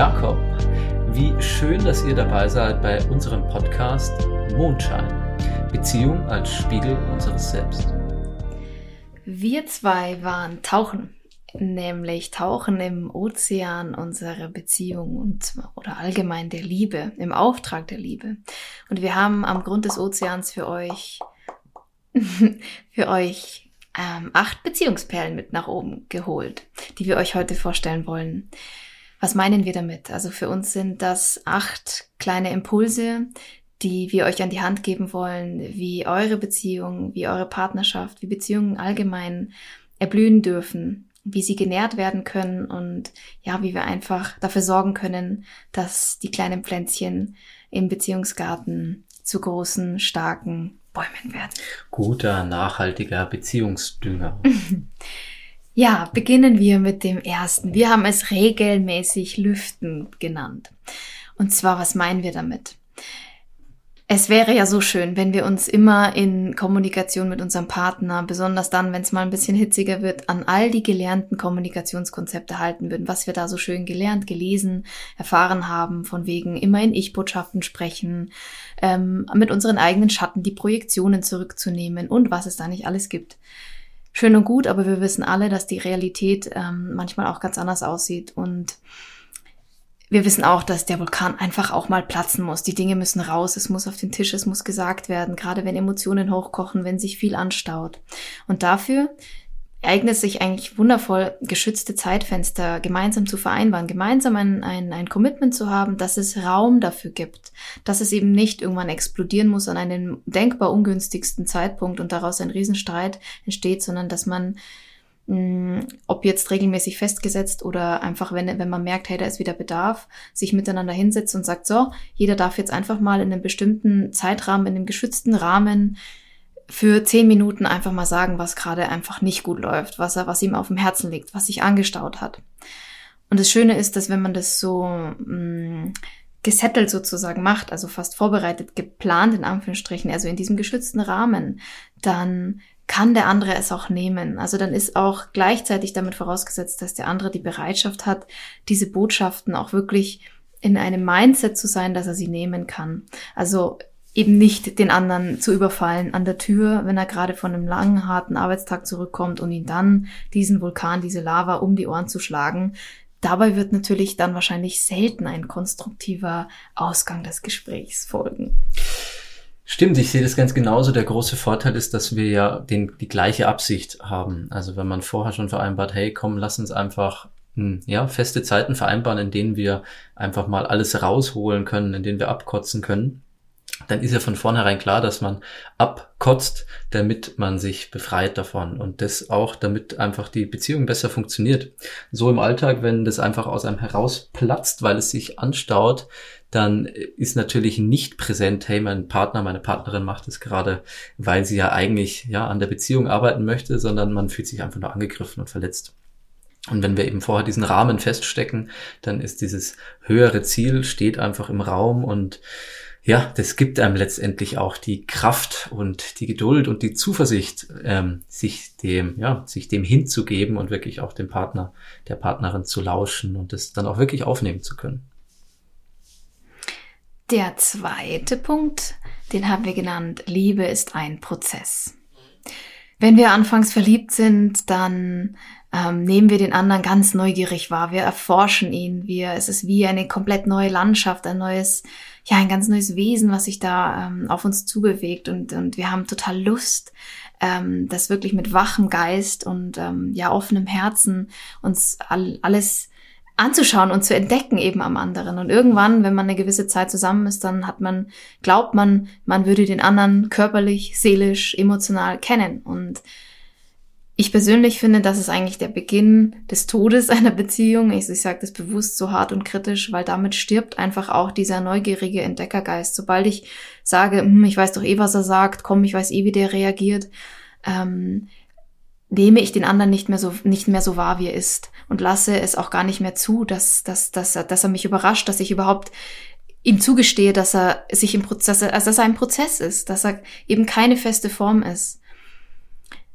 Jakob. Wie schön, dass ihr dabei seid bei unserem Podcast Mondschein. Beziehung als Spiegel unseres Selbst. Wir zwei waren tauchen, nämlich tauchen im Ozean unserer Beziehung und oder allgemein der Liebe, im Auftrag der Liebe. Und wir haben am Grund des Ozeans für euch für euch ähm, acht Beziehungsperlen mit nach oben geholt, die wir euch heute vorstellen wollen. Was meinen wir damit? Also für uns sind das acht kleine Impulse, die wir euch an die Hand geben wollen, wie eure Beziehung, wie eure Partnerschaft, wie Beziehungen allgemein erblühen dürfen, wie sie genährt werden können und ja, wie wir einfach dafür sorgen können, dass die kleinen Pflänzchen im Beziehungsgarten zu großen, starken Bäumen werden. Guter, nachhaltiger Beziehungsdünger. ja, beginnen wir mit dem ersten. Wir haben es regelmäßig Lüften genannt. Und zwar, was meinen wir damit? Es wäre ja so schön, wenn wir uns immer in Kommunikation mit unserem Partner, besonders dann, wenn es mal ein bisschen hitziger wird, an all die gelernten Kommunikationskonzepte halten würden, was wir da so schön gelernt, gelesen, erfahren haben, von wegen immer in Ich-Botschaften sprechen, ähm, mit unseren eigenen Schatten die Projektionen zurückzunehmen und was es da nicht alles gibt. Schön und gut, aber wir wissen alle, dass die Realität ähm, manchmal auch ganz anders aussieht und wir wissen auch, dass der Vulkan einfach auch mal platzen muss. Die Dinge müssen raus, es muss auf den Tisch, es muss gesagt werden, gerade wenn Emotionen hochkochen, wenn sich viel anstaut. Und dafür eignet sich eigentlich wundervoll, geschützte Zeitfenster gemeinsam zu vereinbaren, gemeinsam ein, ein, ein Commitment zu haben, dass es Raum dafür gibt, dass es eben nicht irgendwann explodieren muss an einem denkbar ungünstigsten Zeitpunkt und daraus ein Riesenstreit entsteht, sondern dass man mh, ob jetzt regelmäßig festgesetzt oder einfach, wenn, wenn man merkt, hey, da ist wieder Bedarf, sich miteinander hinsetzt und sagt, so, jeder darf jetzt einfach mal in einem bestimmten Zeitrahmen, in einem geschützten Rahmen für zehn Minuten einfach mal sagen, was gerade einfach nicht gut läuft, was er, was ihm auf dem Herzen liegt, was sich angestaut hat. Und das Schöne ist, dass wenn man das so mh, gesettelt sozusagen macht, also fast vorbereitet, geplant in Anführungsstrichen, also in diesem geschützten Rahmen, dann kann der andere es auch nehmen. Also dann ist auch gleichzeitig damit vorausgesetzt, dass der andere die Bereitschaft hat, diese Botschaften auch wirklich in einem Mindset zu sein, dass er sie nehmen kann. Also eben nicht den anderen zu überfallen an der Tür, wenn er gerade von einem langen, harten Arbeitstag zurückkommt und ihn dann diesen Vulkan, diese Lava um die Ohren zu schlagen. Dabei wird natürlich dann wahrscheinlich selten ein konstruktiver Ausgang des Gesprächs folgen. Stimmt, ich sehe das ganz genauso. Der große Vorteil ist, dass wir ja den, die gleiche Absicht haben. Also wenn man vorher schon vereinbart, hey, komm, lass uns einfach hm, ja, feste Zeiten vereinbaren, in denen wir einfach mal alles rausholen können, in denen wir abkotzen können, dann ist ja von vornherein klar, dass man abkotzt, damit man sich befreit davon und das auch, damit einfach die Beziehung besser funktioniert. So im Alltag, wenn das einfach aus einem herausplatzt, weil es sich anstaut, dann ist natürlich nicht präsent, hey, mein Partner, meine Partnerin macht es gerade, weil sie ja eigentlich ja an der Beziehung arbeiten möchte, sondern man fühlt sich einfach nur angegriffen und verletzt. Und wenn wir eben vorher diesen Rahmen feststecken, dann ist dieses höhere Ziel steht einfach im Raum und ja, das gibt einem letztendlich auch die Kraft und die Geduld und die Zuversicht, ähm, sich dem, ja, sich dem hinzugeben und wirklich auch dem Partner, der Partnerin zu lauschen und das dann auch wirklich aufnehmen zu können. Der zweite Punkt, den haben wir genannt, Liebe ist ein Prozess. Wenn wir anfangs verliebt sind, dann ähm, nehmen wir den anderen ganz neugierig wahr. Wir erforschen ihn. Wir, es ist wie eine komplett neue Landschaft, ein neues, ja, ein ganz neues Wesen, was sich da ähm, auf uns zubewegt. Und, und wir haben total Lust, ähm, das wirklich mit wachem Geist und ähm, ja offenem Herzen uns all, alles anzuschauen und zu entdecken eben am anderen. Und irgendwann, wenn man eine gewisse Zeit zusammen ist, dann hat man, glaubt man, man würde den anderen körperlich, seelisch, emotional kennen. Und ich persönlich finde, das ist eigentlich der Beginn des Todes einer Beziehung. Ich, ich sage das bewusst so hart und kritisch, weil damit stirbt einfach auch dieser neugierige Entdeckergeist. Sobald ich sage, hm, ich weiß doch eh, was er sagt, komm, ich weiß eh, wie der reagiert, ähm, nehme ich den anderen nicht mehr so, nicht mehr so wahr, wie er ist und lasse es auch gar nicht mehr zu, dass, dass, dass, er, dass er mich überrascht, dass ich überhaupt ihm zugestehe, dass er sich im Prozess, also dass er ein Prozess ist, dass er eben keine feste Form ist.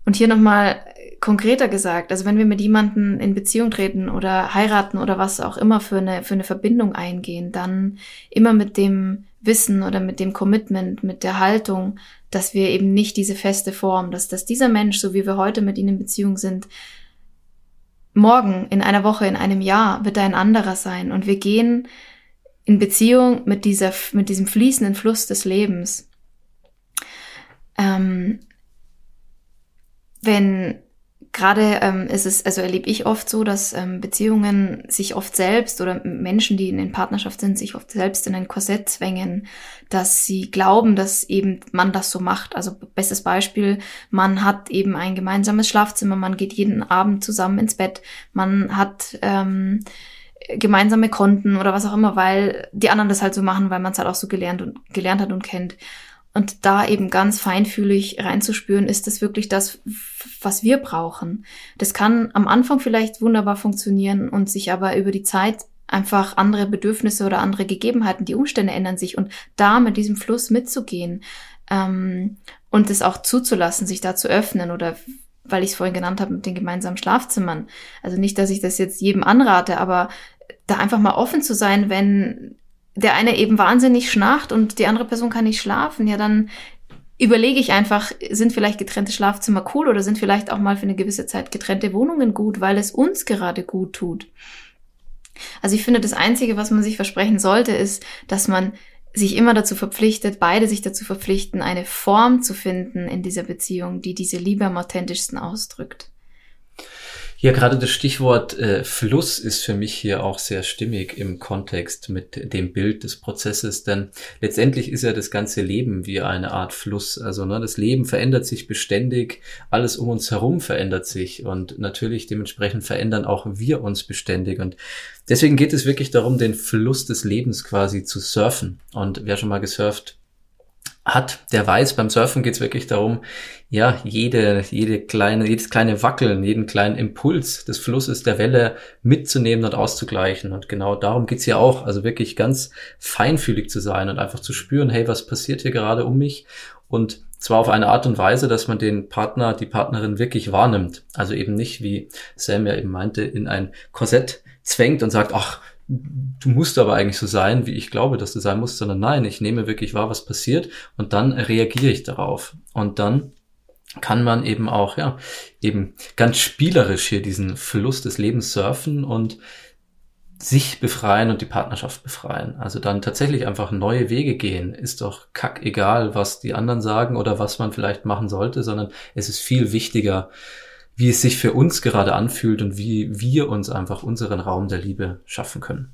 Und hier nochmal konkreter gesagt, also wenn wir mit jemandem in Beziehung treten oder heiraten oder was auch immer für eine, für eine Verbindung eingehen, dann immer mit dem Wissen oder mit dem Commitment, mit der Haltung, dass wir eben nicht diese feste Form, dass, dass dieser Mensch, so wie wir heute mit ihm in Beziehung sind, morgen, in einer Woche, in einem Jahr wird er ein anderer sein. Und wir gehen in Beziehung mit dieser, mit diesem fließenden Fluss des Lebens. Ähm, wenn gerade ähm, ist es, also erlebe ich oft so, dass ähm, Beziehungen sich oft selbst oder Menschen, die in, Partnerschaft sind, sich oft selbst in ein Korsett zwängen, dass sie glauben, dass eben man das so macht. Also bestes Beispiel, man hat eben ein gemeinsames Schlafzimmer, man geht jeden Abend zusammen ins Bett, man hat ähm, gemeinsame Konten oder was auch immer, weil die anderen das halt so machen, weil man es halt auch so gelernt und gelernt hat und kennt. Und da eben ganz feinfühlig reinzuspüren, ist das wirklich das, was wir brauchen. Das kann am Anfang vielleicht wunderbar funktionieren und sich aber über die Zeit einfach andere Bedürfnisse oder andere Gegebenheiten, die Umstände ändern sich und da mit diesem Fluss mitzugehen ähm, und es auch zuzulassen, sich da zu öffnen oder weil ich es vorhin genannt habe mit den gemeinsamen Schlafzimmern. Also nicht, dass ich das jetzt jedem anrate, aber da einfach mal offen zu sein, wenn der eine eben wahnsinnig schnarcht und die andere Person kann nicht schlafen, ja, dann überlege ich einfach, sind vielleicht getrennte Schlafzimmer cool oder sind vielleicht auch mal für eine gewisse Zeit getrennte Wohnungen gut, weil es uns gerade gut tut. Also ich finde, das Einzige, was man sich versprechen sollte, ist, dass man sich immer dazu verpflichtet, beide sich dazu verpflichten, eine Form zu finden in dieser Beziehung, die diese Liebe am authentischsten ausdrückt. Ja, gerade das Stichwort äh, Fluss ist für mich hier auch sehr stimmig im Kontext mit dem Bild des Prozesses, denn letztendlich ist ja das ganze Leben wie eine Art Fluss. Also ne, das Leben verändert sich beständig, alles um uns herum verändert sich und natürlich dementsprechend verändern auch wir uns beständig und deswegen geht es wirklich darum, den Fluss des Lebens quasi zu surfen. Und wer schon mal gesurft hat, der weiß, beim Surfen geht es wirklich darum, ja, jede, jede kleine, jedes kleine Wackeln, jeden kleinen Impuls des Flusses der Welle mitzunehmen und auszugleichen. Und genau darum geht's hier auch. Also wirklich ganz feinfühlig zu sein und einfach zu spüren, hey, was passiert hier gerade um mich? Und zwar auf eine Art und Weise, dass man den Partner, die Partnerin wirklich wahrnimmt. Also eben nicht, wie Sam ja eben meinte, in ein Korsett zwängt und sagt, ach, du musst aber eigentlich so sein, wie ich glaube, dass du sein musst, sondern nein, ich nehme wirklich wahr, was passiert und dann reagiere ich darauf. Und dann kann man eben auch, ja, eben ganz spielerisch hier diesen Fluss des Lebens surfen und sich befreien und die Partnerschaft befreien. Also dann tatsächlich einfach neue Wege gehen. Ist doch kack egal, was die anderen sagen oder was man vielleicht machen sollte, sondern es ist viel wichtiger, wie es sich für uns gerade anfühlt und wie wir uns einfach unseren Raum der Liebe schaffen können.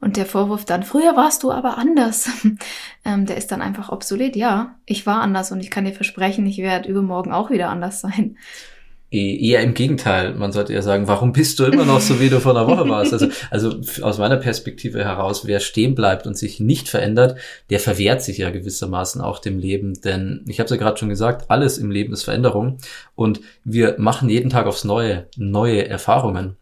Und der Vorwurf dann, früher warst du aber anders, ähm, der ist dann einfach obsolet. Ja, ich war anders und ich kann dir versprechen, ich werde übermorgen auch wieder anders sein. E, eher im Gegenteil. Man sollte ja sagen, warum bist du immer noch so, wie du vor einer Woche warst? Also, also aus meiner Perspektive heraus, wer stehen bleibt und sich nicht verändert, der verwehrt sich ja gewissermaßen auch dem Leben. Denn ich habe es ja gerade schon gesagt, alles im Leben ist Veränderung und wir machen jeden Tag aufs Neue neue Erfahrungen.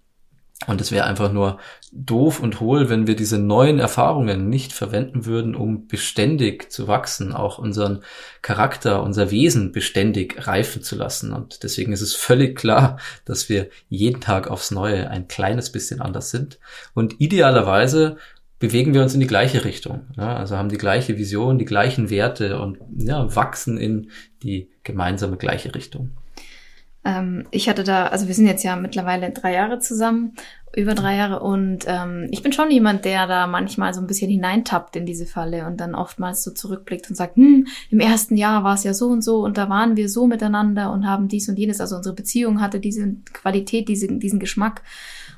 Und es wäre einfach nur doof und hohl, wenn wir diese neuen Erfahrungen nicht verwenden würden, um beständig zu wachsen, auch unseren Charakter, unser Wesen beständig reifen zu lassen. Und deswegen ist es völlig klar, dass wir jeden Tag aufs Neue ein kleines bisschen anders sind. Und idealerweise bewegen wir uns in die gleiche Richtung. Ja, also haben die gleiche Vision, die gleichen Werte und ja, wachsen in die gemeinsame gleiche Richtung. Ähm, ich hatte da, also wir sind jetzt ja mittlerweile drei Jahre zusammen, über drei Jahre. Und ähm, ich bin schon jemand, der da manchmal so ein bisschen hineintappt in diese Falle und dann oftmals so zurückblickt und sagt, hm, im ersten Jahr war es ja so und so und da waren wir so miteinander und haben dies und jenes, also unsere Beziehung hatte diese Qualität, diese, diesen Geschmack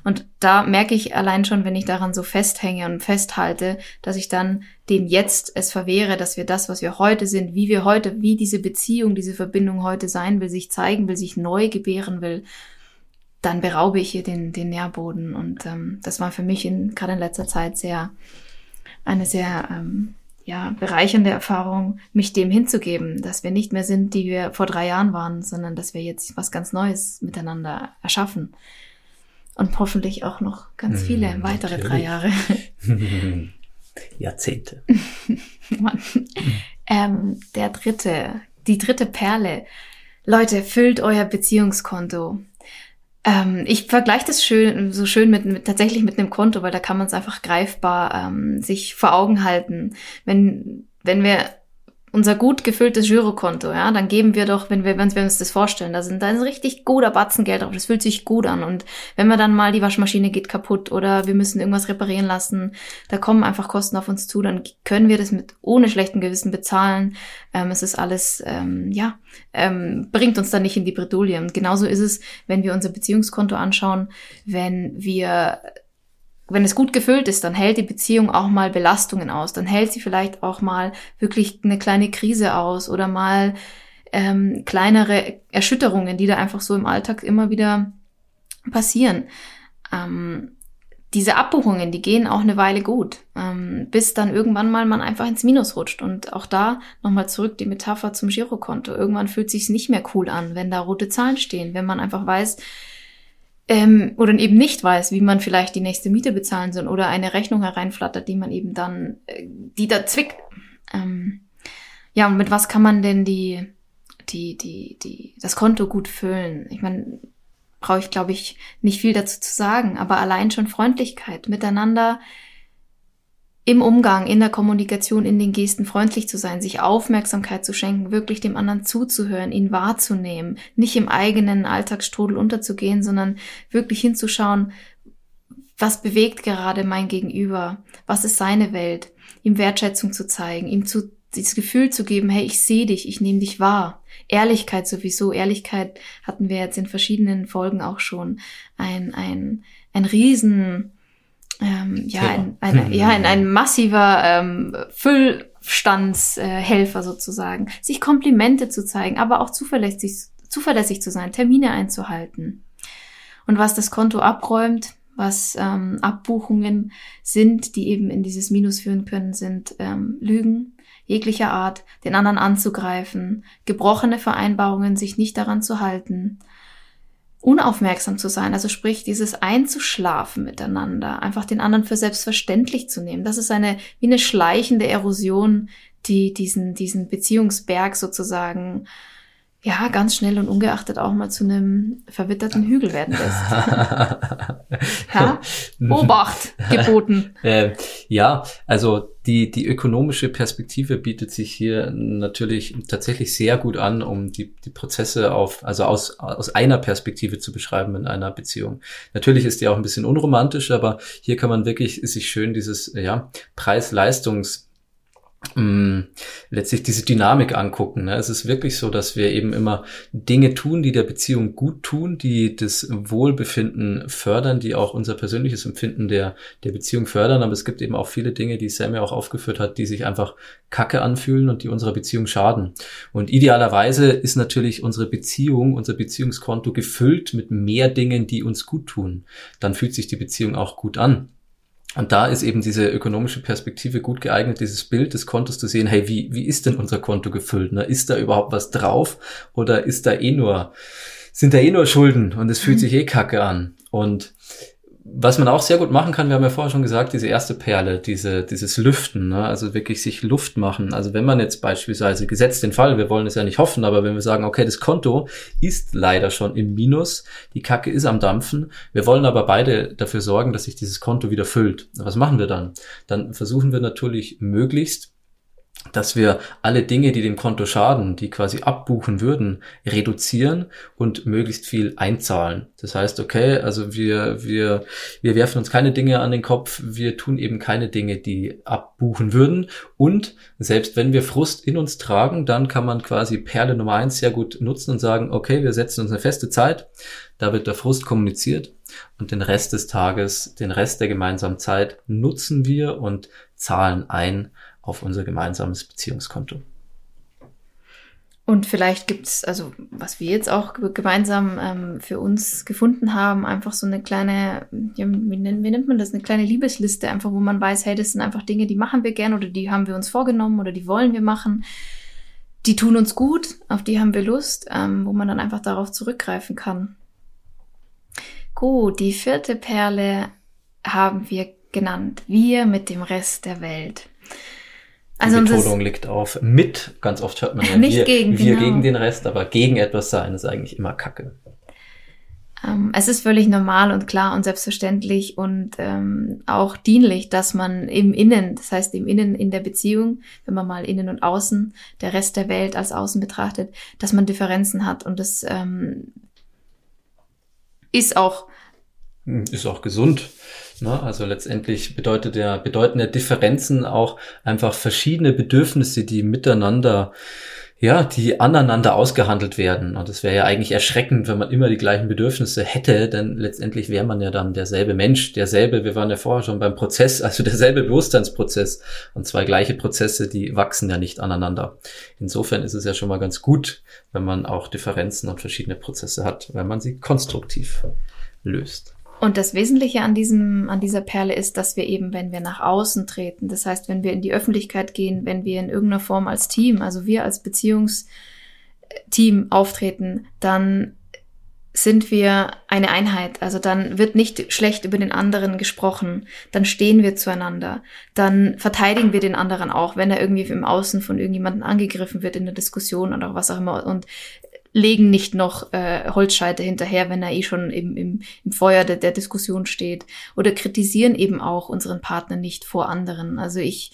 und da merke ich allein schon, wenn ich daran so festhänge und festhalte, dass ich dann dem jetzt es verwehre, dass wir das, was wir heute sind, wie wir heute, wie diese Beziehung, diese Verbindung heute sein will, sich zeigen will, sich neu gebären will, dann beraube ich hier den, den Nährboden. Und ähm, das war für mich in, gerade in letzter Zeit sehr, eine sehr ähm, ja, bereichernde Erfahrung, mich dem hinzugeben, dass wir nicht mehr sind, die wir vor drei Jahren waren, sondern dass wir jetzt was ganz Neues miteinander erschaffen und hoffentlich auch noch ganz viele hm, weitere natürlich. drei Jahre. Jahrzehnte. ähm, der dritte, die dritte Perle. Leute, füllt euer Beziehungskonto. Ähm, ich vergleiche das schön, so schön mit, mit, tatsächlich mit einem Konto, weil da kann man es einfach greifbar ähm, sich vor Augen halten. Wenn, wenn wir unser gut gefülltes Girokonto, ja, dann geben wir doch, wenn wir, wenn wir uns das vorstellen, da sind da ist richtig guter Batzen Geld drauf, das fühlt sich gut an. Und wenn wir dann mal die Waschmaschine geht kaputt oder wir müssen irgendwas reparieren lassen, da kommen einfach Kosten auf uns zu, dann können wir das mit ohne schlechten Gewissen bezahlen. Ähm, es ist alles, ähm, ja, ähm, bringt uns dann nicht in die Bredouille. Und genauso ist es, wenn wir unser Beziehungskonto anschauen, wenn wir wenn es gut gefüllt ist, dann hält die Beziehung auch mal Belastungen aus. Dann hält sie vielleicht auch mal wirklich eine kleine Krise aus oder mal ähm, kleinere Erschütterungen, die da einfach so im Alltag immer wieder passieren. Ähm, diese Abbuchungen, die gehen auch eine Weile gut, ähm, bis dann irgendwann mal man einfach ins Minus rutscht. Und auch da nochmal zurück die Metapher zum Girokonto. Irgendwann fühlt sich's nicht mehr cool an, wenn da rote Zahlen stehen, wenn man einfach weiß, ähm, oder eben nicht weiß, wie man vielleicht die nächste Miete bezahlen soll oder eine Rechnung hereinflattert, die man eben dann, äh, die da zwickt. Ähm, ja, und mit was kann man denn die, die, die, die, das Konto gut füllen? Ich meine, brauche ich, glaube ich, nicht viel dazu zu sagen, aber allein schon Freundlichkeit, miteinander im Umgang, in der Kommunikation, in den Gesten freundlich zu sein, sich Aufmerksamkeit zu schenken, wirklich dem anderen zuzuhören, ihn wahrzunehmen, nicht im eigenen Alltagsstrudel unterzugehen, sondern wirklich hinzuschauen, was bewegt gerade mein Gegenüber, was ist seine Welt, ihm Wertschätzung zu zeigen, ihm zu dieses Gefühl zu geben, hey, ich sehe dich, ich nehme dich wahr. Ehrlichkeit sowieso. Ehrlichkeit hatten wir jetzt in verschiedenen Folgen auch schon. Ein, ein, ein Riesen, ähm, ja, ein, ein, ja, ein, ein massiver ähm, Füllstandshelfer äh, sozusagen, sich Komplimente zu zeigen, aber auch zuverlässig, zuverlässig zu sein, Termine einzuhalten. Und was das Konto abräumt, was ähm, Abbuchungen sind, die eben in dieses Minus führen können, sind ähm, Lügen jeglicher Art, den anderen anzugreifen, gebrochene Vereinbarungen, sich nicht daran zu halten, unaufmerksam zu sein, also sprich dieses einzuschlafen miteinander, einfach den anderen für selbstverständlich zu nehmen. Das ist eine wie eine schleichende Erosion, die diesen diesen Beziehungsberg sozusagen ja, ganz schnell und ungeachtet auch mal zu einem verwitterten Hügel werden lässt. ja? Obacht geboten. Äh, ja, also die, die ökonomische Perspektive bietet sich hier natürlich tatsächlich sehr gut an, um die, die Prozesse auf, also aus, aus einer Perspektive zu beschreiben in einer Beziehung. Natürlich ist die auch ein bisschen unromantisch, aber hier kann man wirklich sich schön dieses, ja, Preis-Leistungs- mh, mm, letztlich diese Dynamik angucken. Ne? Es ist wirklich so, dass wir eben immer Dinge tun, die der Beziehung gut tun, die das Wohlbefinden fördern, die auch unser persönliches Empfinden der, der Beziehung fördern. Aber es gibt eben auch viele Dinge, die Sam ja auch aufgeführt hat, die sich einfach kacke anfühlen und die unserer Beziehung schaden. Und idealerweise ist natürlich unsere Beziehung, unser Beziehungskonto gefüllt mit mehr Dingen, die uns gut tun. Dann fühlt sich die Beziehung auch gut an. Und da ist eben diese ökonomische Perspektive gut geeignet, dieses Bild des Kontos zu sehen, hey, wie, wie ist denn unser Konto gefüllt? Ne? Ist da überhaupt was drauf oder ist da eh nur, sind da eh nur Schulden und es fühlt mhm. sich eh kacke an? Und was man auch sehr gut machen kann, wir haben ja vorher schon gesagt, diese erste Perle, diese, dieses Lüften, ne? also wirklich sich Luft machen. Also wenn man jetzt beispielsweise, gesetzt den Fall, wir wollen es ja nicht hoffen, aber wenn wir sagen, okay, das Konto ist leider schon im Minus, die Kacke ist am Dampfen, wir wollen aber beide dafür sorgen, dass sich dieses Konto wieder füllt. Was machen wir dann? Dann versuchen wir natürlich möglichst dass wir alle Dinge, die dem Konto schaden, die quasi abbuchen würden, reduzieren und möglichst viel einzahlen. Das heißt, okay, also wir, wir, wir werfen uns keine Dinge an den Kopf, wir tun eben keine Dinge, die abbuchen würden. Und selbst wenn wir Frust in uns tragen, dann kann man quasi Perle Nummer eins sehr gut nutzen und sagen, okay, wir setzen uns eine feste Zeit, da wird der Frust kommuniziert und den Rest des Tages, den Rest der gemeinsamen Zeit nutzen wir und zahlen ein auf unser gemeinsames Beziehungskonto. Und vielleicht gibt's also was wir jetzt auch gemeinsam ähm, für uns gefunden haben, einfach so eine kleine, ja, wie, nennt, wie nennt man das, eine kleine Liebesliste, einfach wo man weiß, hey, das sind einfach Dinge, die machen wir gern oder die haben wir uns vorgenommen oder die wollen wir machen. Die tun uns gut, auf die haben wir Lust, ähm, wo man dann einfach darauf zurückgreifen kann. Gut, die vierte Perle haben wir genannt. Wir mit dem Rest der Welt. Die also Betonung liegt auf mit. Ganz oft hört man ja nicht wir, gegen, wir genau. gegen den Rest, aber gegen etwas sein ist eigentlich immer Kacke. Ähm, es ist völlig normal und klar und selbstverständlich und ähm, auch dienlich, dass man im Innen, das heißt im Innen in der Beziehung, wenn man mal Innen und Außen, der Rest der Welt als Außen betrachtet, dass man Differenzen hat und das ähm, ist auch hm, ist auch gesund. Ne? Also letztendlich bedeutet der, bedeuten ja Differenzen auch einfach verschiedene Bedürfnisse, die miteinander ja, die aneinander ausgehandelt werden. Und es wäre ja eigentlich erschreckend, wenn man immer die gleichen Bedürfnisse hätte, denn letztendlich wäre man ja dann derselbe Mensch, derselbe, wir waren ja vorher schon beim Prozess, also derselbe Bewusstseinsprozess. Und zwei gleiche Prozesse, die wachsen ja nicht aneinander. Insofern ist es ja schon mal ganz gut, wenn man auch Differenzen und verschiedene Prozesse hat, wenn man sie konstruktiv löst. Und das Wesentliche an diesem, an dieser Perle ist, dass wir eben, wenn wir nach außen treten, das heißt, wenn wir in die Öffentlichkeit gehen, wenn wir in irgendeiner Form als Team, also wir als Beziehungsteam auftreten, dann sind wir eine Einheit. Also dann wird nicht schlecht über den anderen gesprochen. Dann stehen wir zueinander. Dann verteidigen wir den anderen auch, wenn er irgendwie im Außen von irgendjemandem angegriffen wird in der Diskussion oder was auch immer. Und legen nicht noch äh, Holzscheite hinterher, wenn er eh schon im, im, im Feuer der, der Diskussion steht. Oder kritisieren eben auch unseren Partner nicht vor anderen. Also ich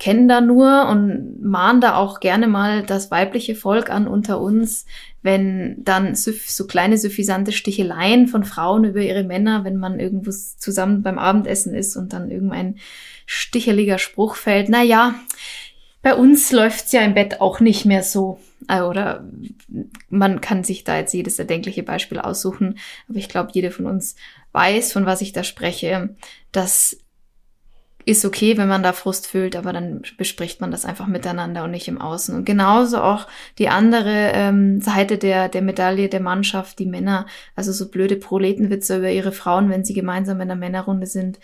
kenne da nur und mahn da auch gerne mal das weibliche Volk an unter uns, wenn dann so, kleine suffisante Sticheleien von Frauen über ihre Männer, wenn man irgendwo zusammen beim Abendessen ist und dann irgendein sticheliger Spruch fällt, na ja, bei uns läuft's ja im Bett auch nicht mehr so. Äh, oder man kann sich da jetzt jedes erdenkliche Beispiel aussuchen. Aber ich glaube, jede von uns weiß, von was ich da spreche. Das ist okay, wenn man da Frust fühlt, aber dann bespricht man das einfach miteinander und nicht im Außen. Und genauso auch die andere ähm, Seite der, der Medaille der Mannschaft, die Männer, also so blöde Proletenwitze über ihre Frauen, wenn sie gemeinsam in der Männerrunde sind,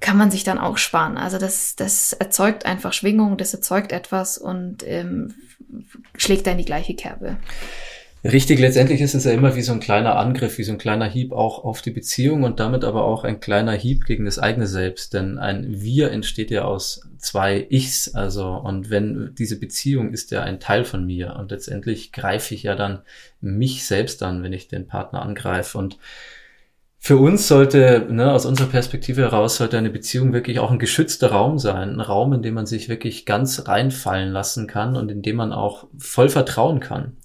kann man sich dann auch sparen. Also das, das erzeugt einfach Schwingung, das erzeugt etwas und ähm, schlägt da in die gleiche Kerbe. Richtig, letztendlich ist es ja immer wie so ein kleiner Angriff, wie so ein kleiner Hieb auch auf die Beziehung und damit aber auch ein kleiner Hieb gegen das eigene Selbst. Denn ein Wir entsteht ja aus zwei Ichs. Also, und wenn diese Beziehung ist ja ein Teil von mir und letztendlich greife ich ja dann mich selbst an, wenn ich den Partner angreife. Und für uns sollte, ne, aus unserer Perspektive heraus, sollte eine Beziehung wirklich auch ein geschützter Raum sein. Ein Raum, in dem man sich wirklich ganz reinfallen lassen kann und in dem man auch voll vertrauen kann.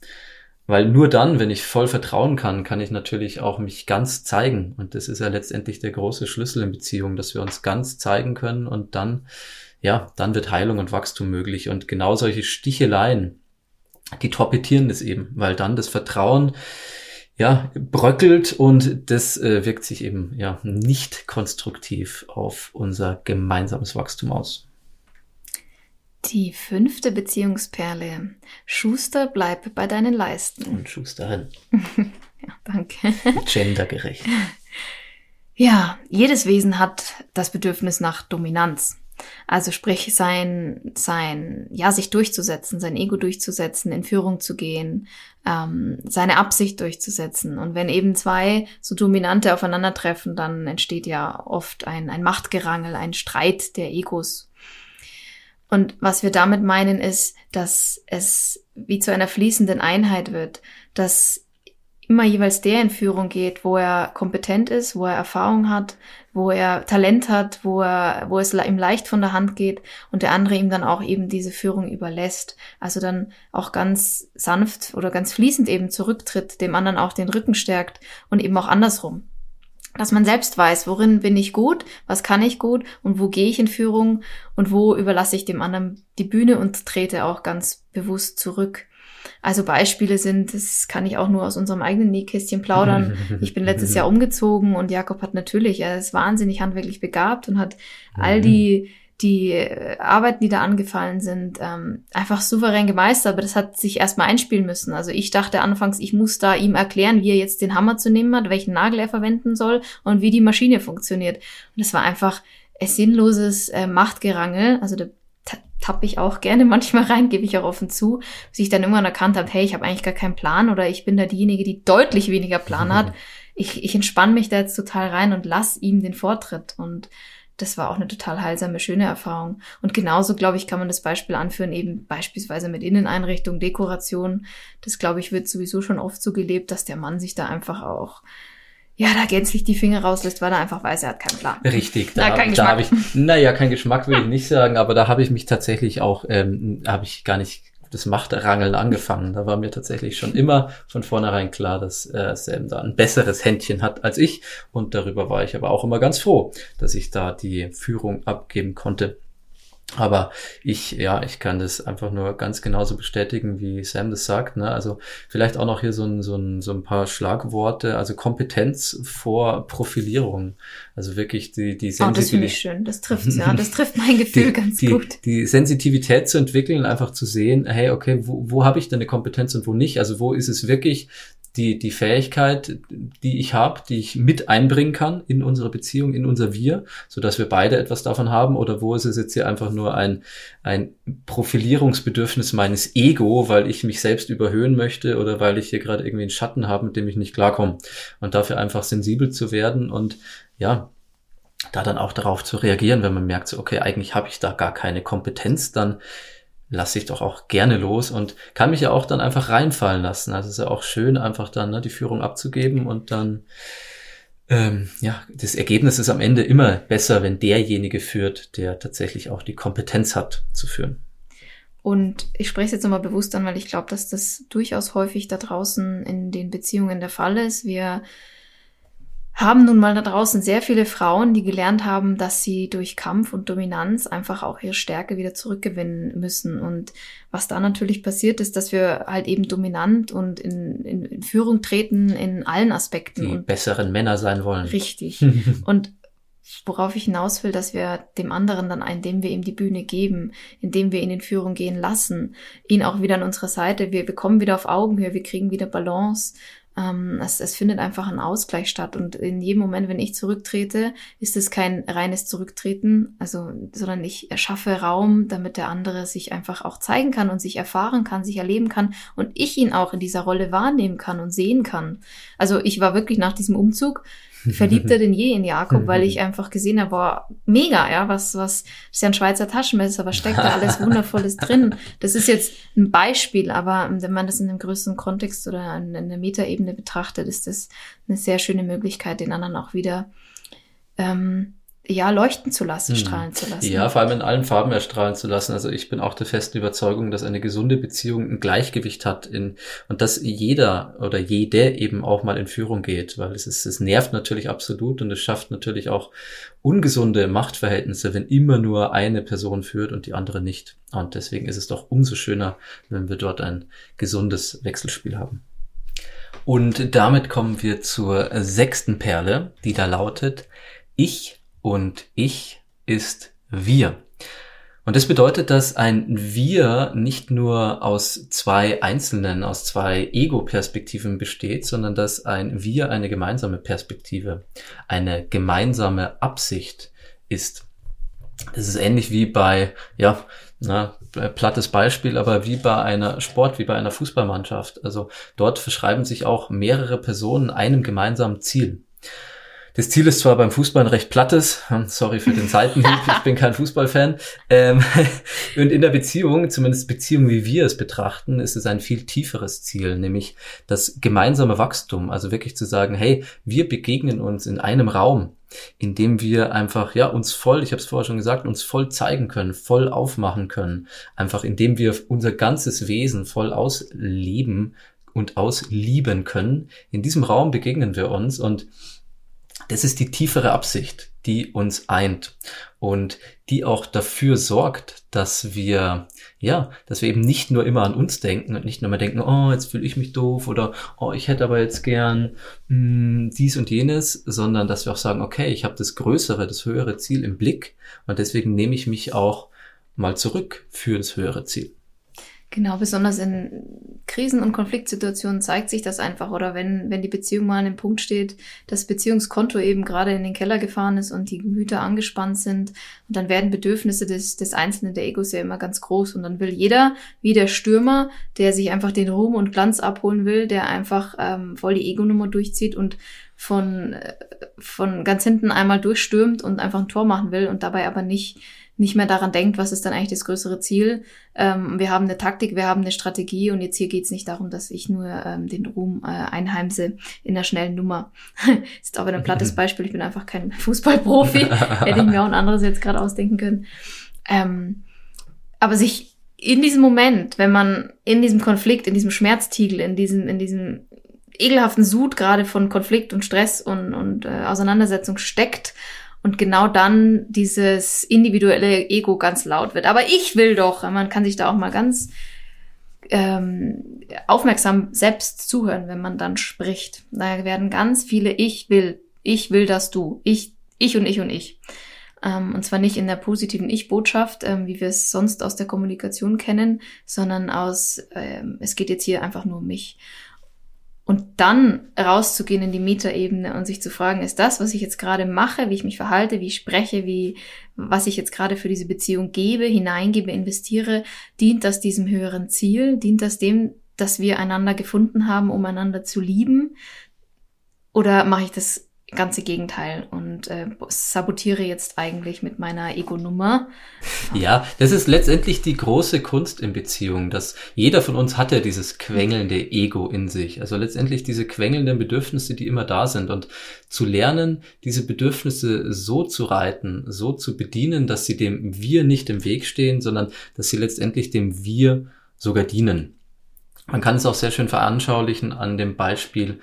Weil nur dann, wenn ich voll vertrauen kann, kann ich natürlich auch mich ganz zeigen. Und das ist ja letztendlich der große Schlüssel in Beziehungen, dass wir uns ganz zeigen können und dann, ja, dann wird Heilung und Wachstum möglich. Und genau solche Sticheleien, die torpedieren das eben, weil dann das Vertrauen ja, bröckelt und das äh, wirkt sich eben ja nicht konstruktiv auf unser gemeinsames Wachstum aus. Die fünfte Beziehungsperle. Schuster, bleib bei deinen Leisten. Und Schusterin. ja, danke. Gendergerecht. Ja, jedes Wesen hat das Bedürfnis nach Dominanz. Also sprich sein, sein, ja, sich durchzusetzen, sein Ego durchzusetzen, in Führung zu gehen, ähm, seine Absicht durchzusetzen. Und wenn eben zwei so Dominante aufeinandertreffen, dann entsteht ja oft ein, ein Machtgerangel, ein Streit der Egos. Und was wir damit meinen ist, dass es wie zu einer fließenden Einheit wird, dass immer jeweils der in Führung geht, wo er kompetent ist, wo er Erfahrung hat, wo er Talent hat, wo er, wo es ihm leicht von der Hand geht und der andere ihm dann auch eben diese Führung überlässt. Also dann auch ganz sanft oder ganz fließend eben zurücktritt, dem anderen auch den Rücken stärkt und eben auch andersrum. Dass man selbst weiß, worin bin ich gut, was kann ich gut und wo gehe ich in Führung und wo überlasse ich dem anderen die Bühne und trete auch ganz bewusst zurück. Also Beispiele sind, das kann ich auch nur aus unserem eigenen Nähkästchen plaudern. Ich bin letztes Jahr umgezogen und Jakob hat natürlich, er ist wahnsinnig handwerklich begabt und hat all die die äh, Arbeiten, die da angefallen sind, ähm, einfach souverän gemeistert, aber das hat sich erstmal einspielen müssen. Also ich dachte anfangs, ich muss da ihm erklären, wie er jetzt den Hammer zu nehmen hat, welchen Nagel er verwenden soll und wie die Maschine funktioniert. Und es war einfach ein sinnloses äh, Machtgerangel. Also der tappe ich auch gerne manchmal rein, gebe ich auch offen zu, bis ich dann irgendwann erkannt habe, hey, ich habe eigentlich gar keinen Plan oder ich bin da diejenige, die deutlich weniger Plan hat. Ich, ich entspanne mich da jetzt total rein und lass ihm den Vortritt. Und das war auch eine total heilsame, schöne Erfahrung. Und genauso, glaube ich, kann man das Beispiel anführen, eben beispielsweise mit Inneneinrichtung, Dekoration. Das, glaube ich, wird sowieso schon oft so gelebt, dass der Mann sich da einfach auch ja, da gänzlich die Finger rauslässt, weil er einfach weiß, er hat keinen Plan. Richtig, da, Na, kein da habe ich, naja, kein Geschmack will ich nicht sagen, aber da habe ich mich tatsächlich auch, ähm, habe ich gar nicht das Machtrangeln angefangen. Da war mir tatsächlich schon immer von vornherein klar, dass äh, Sam da ein besseres Händchen hat als ich. Und darüber war ich aber auch immer ganz froh, dass ich da die Führung abgeben konnte. Aber ich, ja, ich kann das einfach nur ganz genauso bestätigen, wie Sam das sagt. Ne? Also vielleicht auch noch hier so ein, so, ein, so ein paar Schlagworte. Also Kompetenz vor Profilierung. Also wirklich die, die Sensitivität. Oh, das finde ich schön. Das trifft ja. Das trifft mein Gefühl die, ganz die, gut. Die Sensitivität zu entwickeln, einfach zu sehen, hey, okay, wo, wo habe ich denn eine Kompetenz und wo nicht? Also wo ist es wirklich die, die Fähigkeit, die ich habe, die ich mit einbringen kann in unsere Beziehung, in unser Wir, so dass wir beide etwas davon haben, oder wo ist es jetzt hier einfach nur ein, ein Profilierungsbedürfnis meines Ego, weil ich mich selbst überhöhen möchte oder weil ich hier gerade irgendwie einen Schatten habe, mit dem ich nicht klarkomme. Und dafür einfach sensibel zu werden und ja, da dann auch darauf zu reagieren, wenn man merkt, so, okay, eigentlich habe ich da gar keine Kompetenz, dann lasse ich doch auch gerne los und kann mich ja auch dann einfach reinfallen lassen. Also es ist ja auch schön, einfach dann ne, die Führung abzugeben und dann ähm, ja, das Ergebnis ist am Ende immer besser, wenn derjenige führt, der tatsächlich auch die Kompetenz hat zu führen. Und ich spreche es jetzt nochmal bewusst an, weil ich glaube, dass das durchaus häufig da draußen in den Beziehungen der Fall ist. Wir haben nun mal da draußen sehr viele Frauen, die gelernt haben, dass sie durch Kampf und Dominanz einfach auch ihre Stärke wieder zurückgewinnen müssen. Und was da natürlich passiert, ist, dass wir halt eben dominant und in, in, in Führung treten in allen Aspekten. Die und besseren Männer sein wollen. Richtig. und worauf ich hinaus will, dass wir dem anderen dann, indem wir ihm die Bühne geben, indem wir ihn in Führung gehen lassen, ihn auch wieder an unsere Seite, wir, wir kommen wieder auf Augenhöhe, wir kriegen wieder Balance ähm, es, es findet einfach ein Ausgleich statt. Und in jedem Moment, wenn ich zurücktrete, ist es kein reines Zurücktreten, also, sondern ich erschaffe Raum, damit der andere sich einfach auch zeigen kann und sich erfahren kann, sich erleben kann und ich ihn auch in dieser Rolle wahrnehmen kann und sehen kann. Also ich war wirklich nach diesem Umzug verliebter denn je in Jakob, weil ich einfach gesehen habe, boah, mega, ja, was, was, das ist ja ein Schweizer Taschenmesser, was steckt da alles Wundervolles drin? Das ist jetzt ein Beispiel, aber wenn man das in einem größeren Kontext oder in, in der Metaebene betrachtet, ist das eine sehr schöne Möglichkeit, den anderen auch wieder ähm, ja, leuchten zu lassen, hm. strahlen zu lassen. Ja, vor allem in allen Farben erstrahlen zu lassen. Also ich bin auch der festen Überzeugung, dass eine gesunde Beziehung ein Gleichgewicht hat in, und dass jeder oder jede eben auch mal in Führung geht, weil es ist, es nervt natürlich absolut und es schafft natürlich auch ungesunde Machtverhältnisse, wenn immer nur eine Person führt und die andere nicht. Und deswegen ist es doch umso schöner, wenn wir dort ein gesundes Wechselspiel haben. Und damit kommen wir zur sechsten Perle, die da lautet, ich und ich ist wir. Und das bedeutet, dass ein Wir nicht nur aus zwei einzelnen, aus zwei Ego-Perspektiven besteht, sondern dass ein Wir eine gemeinsame Perspektive, eine gemeinsame Absicht ist. Das ist ähnlich wie bei, ja, na, plattes Beispiel, aber wie bei einer Sport, wie bei einer Fußballmannschaft. Also dort verschreiben sich auch mehrere Personen einem gemeinsamen Ziel. Das Ziel ist zwar beim Fußball ein recht plattes, hm, sorry für den Seitenhieb, ich bin kein Fußballfan. Ähm, und in der Beziehung, zumindest Beziehung, wie wir es betrachten, ist es ein viel tieferes Ziel, nämlich das gemeinsame Wachstum. Also wirklich zu sagen, hey, wir begegnen uns in einem Raum, in dem wir einfach ja uns voll, ich habe es vorher schon gesagt, uns voll zeigen können, voll aufmachen können, einfach indem wir unser ganzes Wesen voll ausleben und auslieben können. In diesem Raum begegnen wir uns und das ist die tiefere Absicht, die uns eint und die auch dafür sorgt, dass wir, ja, dass wir eben nicht nur immer an uns denken und nicht nur mal denken, oh, jetzt fühle ich mich doof oder oh, ich hätte aber jetzt gern mh, hm, dies und jenes, sondern dass wir auch sagen, okay, ich habe das größere, das höhere Ziel im Blick und deswegen nehme ich mich auch mal zurück für das höhere Ziel. Genau, besonders in Krisen- und Konfliktsituationen zeigt sich das einfach. Oder wenn, wenn die Beziehung mal an dem Punkt steht, das Beziehungskonto eben gerade in den Keller gefahren ist und die Gemüter angespannt sind. Und dann werden Bedürfnisse des, des Einzelnen, der Egos ja immer ganz groß. Und dann will jeder, wie der Stürmer, der sich einfach den Ruhm und Glanz abholen will, der einfach ähm, voll die Ego-Nummer durchzieht und von, äh, von ganz hinten einmal durchstürmt und einfach ein Tor machen will und dabei aber nicht nicht mehr daran denkt, was ist dann eigentlich das größere Ziel. Ähm, wir haben eine Taktik, wir haben eine Strategie und jetzt hier geht's nicht darum, dass ich nur ähm, den Ruhm äh, einheimse in der schnellen Nummer. ist aber ein plattes Beispiel, ich bin einfach kein Fußballprofi, hätte ich mir auch ein anderes jetzt gerade ausdenken können. Ähm, aber sich in diesem Moment, wenn man in diesem Konflikt, in diesem Schmerztiegel, in diesem, in diesem ekelhaften Sud gerade von Konflikt und Stress und, und äh, Auseinandersetzung steckt und genau dann dieses individuelle Ego ganz laut wird. Aber ich will doch, man kann sich da auch mal ganz ähm, aufmerksam selbst zuhören, wenn man dann spricht. Da werden ganz viele Ich will, ich will, dass du, ich, ich und ich und ich. Ähm, und zwar nicht in der positiven Ich-Botschaft, ähm, wie wir es sonst aus der Kommunikation kennen, sondern aus, ähm, es geht jetzt hier einfach nur um mich. Und dann rauszugehen in die Metaebene und sich zu fragen, ist das, was ich jetzt gerade mache, wie ich mich verhalte, wie ich spreche, wie, was ich jetzt gerade für diese Beziehung gebe, hineingebe, investiere, dient das diesem höheren Ziel? Dient das dem, dass wir einander gefunden haben, um einander zu lieben? Oder mache ich das ganze Gegenteil und äh, sabotiere jetzt eigentlich mit meiner Ego-Nummer. Ja, das ist letztendlich die große Kunst in Beziehungen, dass jeder von uns hat ja dieses quengelnde Ego in sich. Also letztendlich diese quengelnden Bedürfnisse, die immer da sind und zu lernen, diese Bedürfnisse so zu reiten, so zu bedienen, dass sie dem Wir nicht im Weg stehen, sondern dass sie letztendlich dem Wir sogar dienen. Man kann es auch sehr schön veranschaulichen an dem Beispiel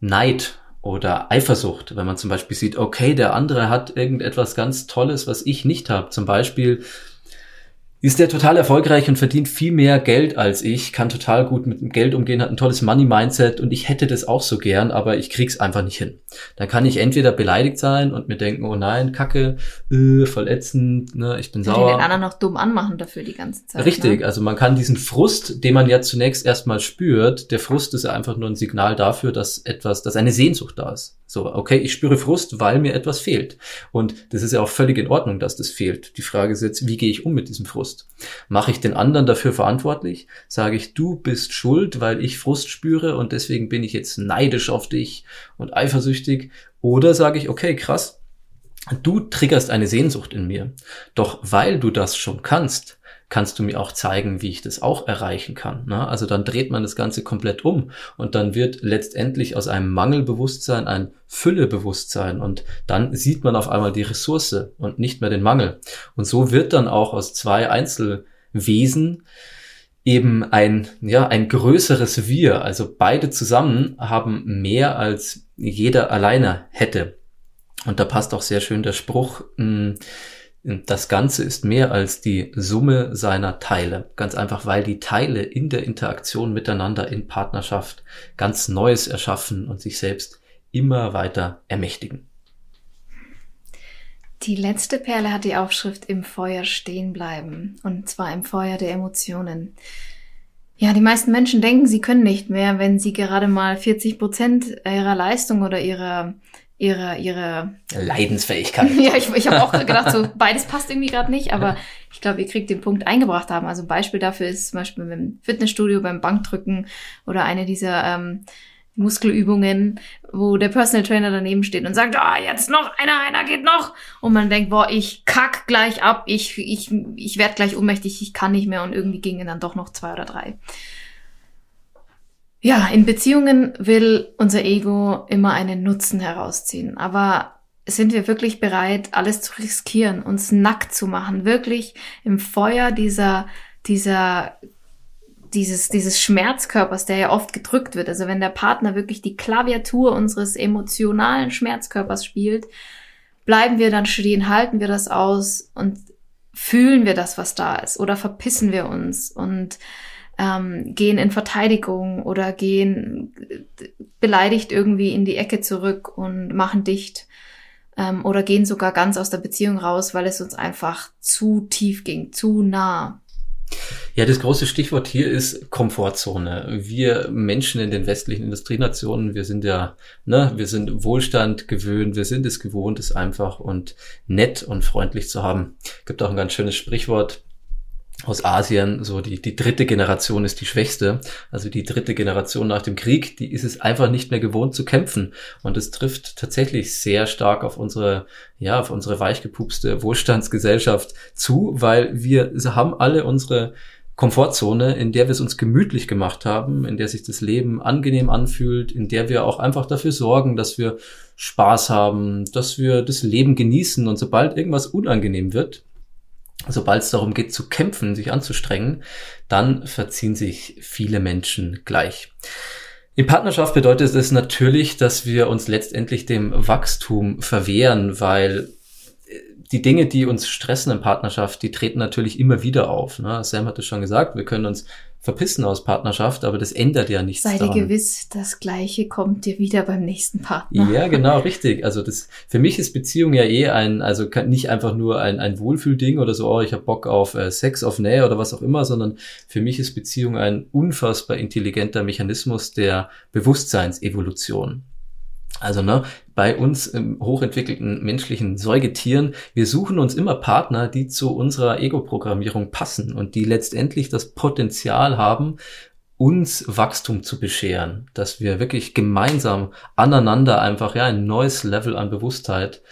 Neid oder Eifersucht, wenn man zum Beispiel sieht, okay, der andere hat irgendetwas ganz Tolles, was ich nicht habe. Zum Beispiel ist der total erfolgreich und verdient viel mehr Geld als ich, kann total gut mit dem Geld umgehen, hat ein tolles Money-Mindset und ich hätte das auch so gern, aber ich krieg's einfach nicht hin. Dann kann ich entweder beleidigt sein und mir denken, oh nein, Kacke, äh, voll ätzend, ne, ich bin sauer. den anderen noch dumm anmachen dafür die ganze Zeit. Richtig, ne? also man kann diesen Frust, den man ja zunächst erstmal spürt, der Frust ist ja einfach nur ein Signal dafür, dass etwas, dass eine Sehnsucht da ist. So, okay, ich spüre Frust, weil mir etwas fehlt. Und das ist ja auch völlig in Ordnung, dass das fehlt. Die Frage ist jetzt, wie gehe ich um mit diesem Frust? Mache ich den anderen dafür verantwortlich? Sage ich, du bist schuld, weil ich Frust spüre und deswegen bin ich jetzt neidisch auf dich und eifersüchtig? Oder sage ich, okay, krass, du triggerst eine Sehnsucht in mir. Doch weil du das schon kannst, kannst du mir auch zeigen, wie ich das auch erreichen kann. Ne? Also dann dreht man das Ganze komplett um und dann wird letztendlich aus einem Mangelbewusstsein ein Füllebewusstsein und dann sieht man auf einmal die Ressource und nicht mehr den Mangel. Und so wird dann auch aus zwei Einzelwesen eben ein, ja, ein größeres Wir. Also beide zusammen haben mehr als jeder alleine hätte. Und da passt auch sehr schön der Spruch, mh, hm, das Ganze ist mehr als die Summe seiner Teile. Ganz einfach, weil die Teile in der Interaktion miteinander in Partnerschaft ganz Neues erschaffen und sich selbst immer weiter ermächtigen. Die letzte Perle hat die Aufschrift im Feuer stehen bleiben. Und zwar im Feuer der Emotionen. Ja, die meisten Menschen denken, sie können nicht mehr, wenn sie gerade mal 40 Prozent ihrer Leistung oder ihrer ihre, ihre Leidensfähigkeit. ja, ich, ich habe auch gedacht, so beides passt irgendwie gerade nicht, aber ich glaube, ihr kriegt den Punkt eingebracht haben. Also ein Beispiel dafür ist zum Beispiel beim Fitnessstudio, beim Bankdrücken oder eine dieser ähm, Muskelübungen, wo der Personal Trainer daneben steht und sagt, ah, jetzt noch einer, einer geht noch. Und man denkt, boah, ich kack gleich ab, ich, ich, ich werde gleich ohnmächtig, ich kann nicht mehr und irgendwie gingen dann doch noch zwei oder drei. Ja, in Beziehungen will unser Ego immer einen Nutzen herausziehen. Aber sind wir wirklich bereit, alles zu riskieren, uns nackt zu machen, wirklich im Feuer dieser, dieser, dieses, dieses Schmerzkörpers, der ja oft gedrückt wird. Also wenn der Partner wirklich die Klaviatur unseres emotionalen Schmerzkörpers spielt, bleiben wir dann stehen, halten wir das aus und fühlen wir das, was da ist, oder verpissen wir uns und ähm, gehen in Verteidigung oder gehen beleidigt irgendwie in die Ecke zurück und machen dicht ähm, oder gehen sogar ganz aus der Beziehung raus, weil es uns einfach zu tief ging, zu nah. Ja, das große Stichwort hier ist Komfortzone. Wir Menschen in den westlichen Industrienationen, wir sind ja, ne, wir sind Wohlstand gewöhnt, wir sind es gewohnt, es einfach und nett und freundlich zu haben. Gibt auch ein ganz schönes Sprichwort, aus Asien, so die, die dritte Generation ist die schwächste. Also die dritte Generation nach dem Krieg, die ist es einfach nicht mehr gewohnt zu kämpfen. Und es trifft tatsächlich sehr stark auf unsere, ja, auf unsere weichgepupste Wohlstandsgesellschaft zu, weil wir haben alle unsere Komfortzone, in der wir es uns gemütlich gemacht haben, in der sich das Leben angenehm anfühlt, in der wir auch einfach dafür sorgen, dass wir Spaß haben, dass wir das Leben genießen und sobald irgendwas unangenehm wird, sobald es darum geht zu kämpfen, sich anzustrengen, dann verziehen sich viele Menschen gleich. In Partnerschaft bedeutet es natürlich, dass wir uns letztendlich dem Wachstum verwehren, weil die Dinge, die uns stressen in Partnerschaft, die treten natürlich immer wieder auf. Ne? Sam hat es schon gesagt, wir können uns verpissen aus Partnerschaft, aber das ändert ja nichts Sei dir gewiss, das Gleiche kommt dir wieder beim nächsten Partner. Ja, genau, richtig. Also das, für mich ist Beziehung ja eh ein, also nicht einfach nur ein, ein Wohlfühlding oder so, oh, ich habe Bock auf äh, Sex, auf Nähe oder was auch immer, sondern für mich ist Beziehung ein unfassbar intelligenter Mechanismus der Bewusstseinsevolution. Also ne, bei uns hochentwickelten menschlichen Säugetieren, wir suchen uns immer Partner, die zu unserer Ego-Programmierung passen und die letztendlich das Potenzial haben, uns Wachstum zu bescheren, dass wir wirklich gemeinsam aneinander einfach ja ein neues Level an Bewusstheit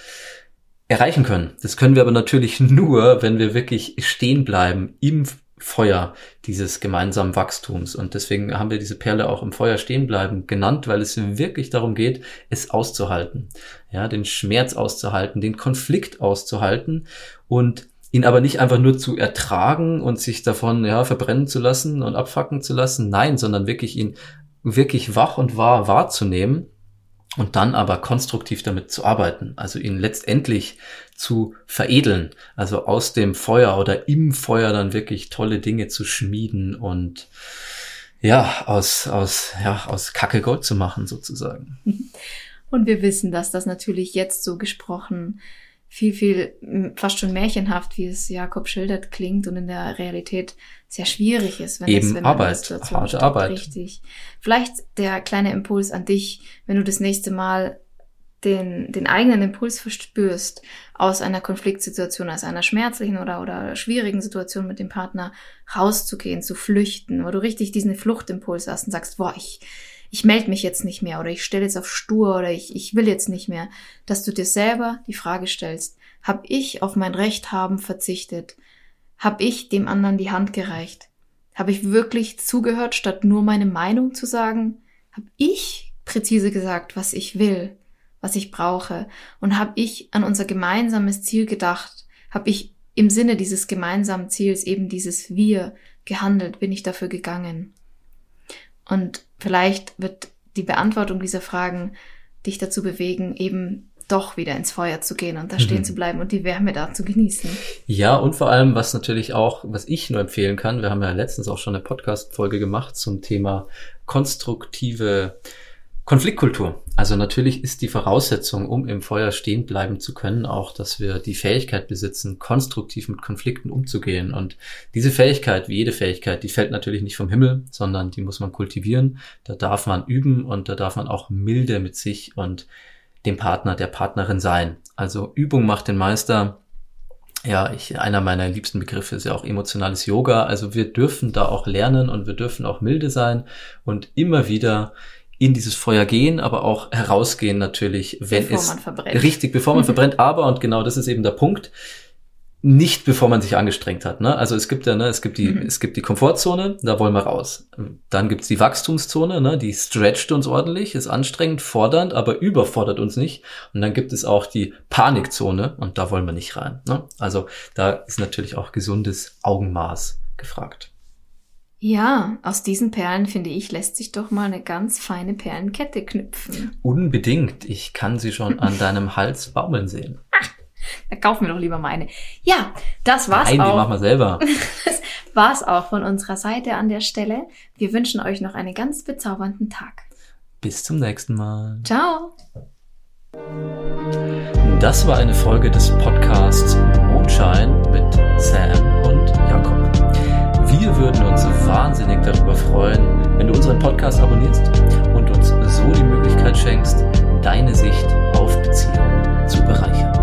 erreichen können. Das können wir aber natürlich nur, wenn wir wirklich stehen bleiben im Feuer dieses gemeinsamen Wachstums. Und deswegen haben wir diese Perle auch im Feuer stehen bleiben genannt, weil es wirklich darum geht, es auszuhalten. Ja, den Schmerz auszuhalten, den Konflikt auszuhalten und ihn aber nicht einfach nur zu ertragen und sich davon, ja, verbrennen zu lassen und abfacken zu lassen. Nein, sondern wirklich ihn wirklich wach und wahr wahrzunehmen und dann aber konstruktiv damit zu arbeiten, also ihn letztendlich zu veredeln, also aus dem Feuer oder im Feuer dann wirklich tolle Dinge zu schmieden und ja, aus, aus, ja, aus Kacke Gold zu machen sozusagen. Und wir wissen, dass das natürlich jetzt so gesprochen viel, viel fast schon märchenhaft, wie es Jakob schildert, klingt und in der Realität sehr schwierig ist, wenn Eben es wenn Arbeit, harte steht. Arbeit. Richtig. Vielleicht der kleine Impuls an dich, wenn du das nächste Mal den, den eigenen Impuls verspürst, aus einer Konfliktsituation, aus einer schmerzlichen oder, oder schwierigen Situation mit dem Partner rauszugehen, zu flüchten, wo du richtig diesen Fluchtimpuls hast und sagst, boah, ich, ich melde mich jetzt nicht mehr oder ich stelle jetzt auf stur oder ich, ich will jetzt nicht mehr, dass du dir selber die Frage stellst, hab ich auf mein Recht haben verzichtet? Hab ich dem anderen die Hand gereicht? Habe ich wirklich zugehört, statt nur meine Meinung zu sagen? Hab ich präzise gesagt, was ich will, was ich brauche? Und hab ich an unser gemeinsames Ziel gedacht? Hab ich im Sinne dieses gemeinsamen Ziels eben dieses Wir gehandelt? Bin ich dafür gegangen? Und vielleicht wird die Beantwortung dieser Fragen dich dazu bewegen, eben doch wieder ins Feuer zu gehen und da stehen mhm. zu bleiben und die Wärme da zu genießen. Ja, und vor allem, was natürlich auch, was ich nur empfehlen kann, wir haben ja letztens auch schon eine Podcast-Folge gemacht zum Thema konstruktive Konfliktkultur. Also natürlich ist die Voraussetzung, um im Feuer stehen bleiben zu können, auch, dass wir die Fähigkeit besitzen, konstruktiv mit Konflikten umzugehen. Und diese Fähigkeit, wie jede Fähigkeit, die fällt natürlich nicht vom Himmel, sondern die muss man kultivieren. Da darf man üben und da darf man auch milde mit sich und dem Partner, der Partnerin sein. Also Übung macht den Meister. Ja, ich, einer meiner liebsten Begriffe ist ja auch emotionales Yoga. Also wir dürfen da auch lernen und wir dürfen auch milde sein und immer wieder in dieses Feuer gehen, aber auch herausgehen natürlich, wenn bevor es richtig, bevor man verbrennt. Aber und genau das ist eben der Punkt, nicht bevor man sich angestrengt hat. Ne? Also es gibt ja, ne, es gibt die, mhm. es gibt die Komfortzone, da wollen wir raus. Dann gibt's die Wachstumszone, ne, die stretcht uns ordentlich, ist anstrengend, fordernd, aber überfordert uns nicht. Und dann gibt es auch die Panikzone und da wollen wir nicht rein. Ne? Also da ist natürlich auch gesundes Augenmaß gefragt. Ja, aus diesen Perlen, finde ich, lässt sich doch mal eine ganz feine Perlenkette knüpfen. Unbedingt. Ich kann sie schon an deinem Hals baumeln sehen. Ach, da kaufen wir doch lieber meine. Ja, das war's Nein, auch. Nein, die machen wir selber. das war's auch von unserer Seite an der Stelle. Wir wünschen euch noch einen ganz bezaubernden Tag. Bis zum nächsten Mal. Ciao. Das war eine Folge des Podcasts Mondschein mit Sam und Jakob. Uns wahnsinnig darüber freuen, wenn du unseren Podcast abonnierst und uns so die Möglichkeit schenkst, deine Sicht auf Beziehungen zu bereichern.